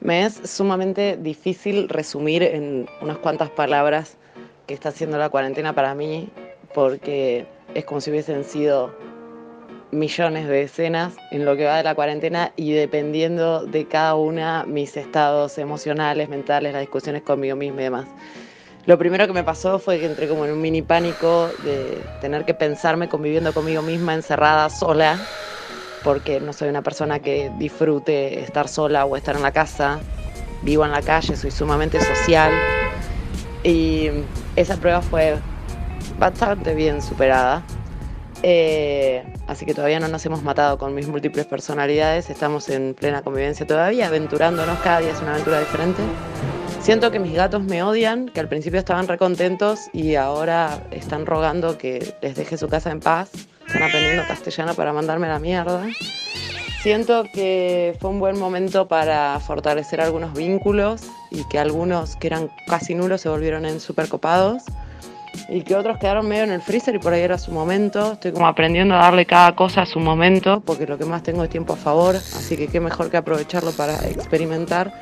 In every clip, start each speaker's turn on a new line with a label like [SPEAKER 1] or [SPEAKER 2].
[SPEAKER 1] Me es sumamente difícil resumir en unas cuantas palabras qué está haciendo la cuarentena para mí, porque es como si hubiesen sido millones de escenas en lo que va de la cuarentena y dependiendo de cada una mis estados emocionales, mentales, las discusiones conmigo misma y demás. Lo primero que me pasó fue que entré como en un mini pánico de tener que pensarme conviviendo conmigo misma encerrada sola, porque no soy una persona que disfrute estar sola o estar en la casa. Vivo en la calle, soy sumamente social y esa prueba fue bastante bien superada. Eh, así que todavía no nos hemos matado con mis múltiples personalidades, estamos en plena convivencia todavía, aventurándonos, cada día es una aventura diferente. Siento que mis gatos me odian, que al principio estaban recontentos y ahora están rogando que les deje su casa en paz. Están aprendiendo castellano para mandarme la mierda. Siento que fue un buen momento para fortalecer algunos vínculos y que algunos que eran casi nulos se volvieron en súper copados y que otros quedaron medio en el freezer y por ahí era su momento. Estoy como aprendiendo a darle cada cosa a su momento porque lo que más tengo es tiempo a favor, así que qué mejor que aprovecharlo para experimentar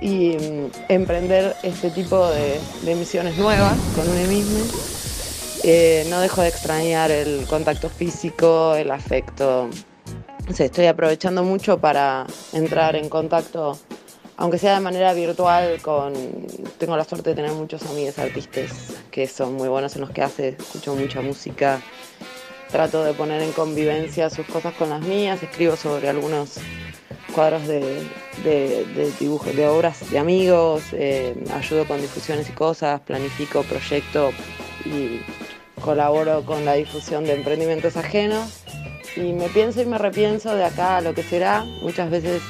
[SPEAKER 1] y mm, emprender este tipo de, de misiones nuevas con uno mismo. Eh, no dejo de extrañar el contacto físico, el afecto. estoy aprovechando mucho para entrar en contacto aunque sea de manera virtual, con tengo la suerte de tener muchos amigos artistas que son muy buenos en los que hace, escucho mucha música, trato de poner en convivencia sus cosas con las mías, escribo sobre algunos cuadros de, dibujos, de obras de amigos, eh, ayudo con difusiones y cosas, planifico proyectos y colaboro con la difusión de emprendimientos ajenos y me pienso y me repienso de acá a lo que será. Muchas veces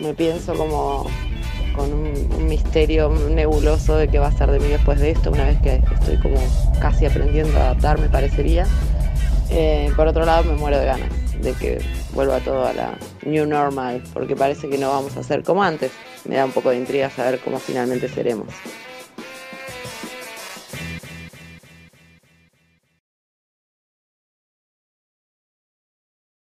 [SPEAKER 1] me pienso como con un, misterio nebuloso de qué va a ser de mí después de esto, una vez que estoy como casi aprendiendo a adaptar, me parecería. Eh, por otro lado, me muero de ganas de que vuelva todo a la new normal, porque parece que no vamos a ser como antes. Me da un poco de intriga saber cómo finalmente seremos.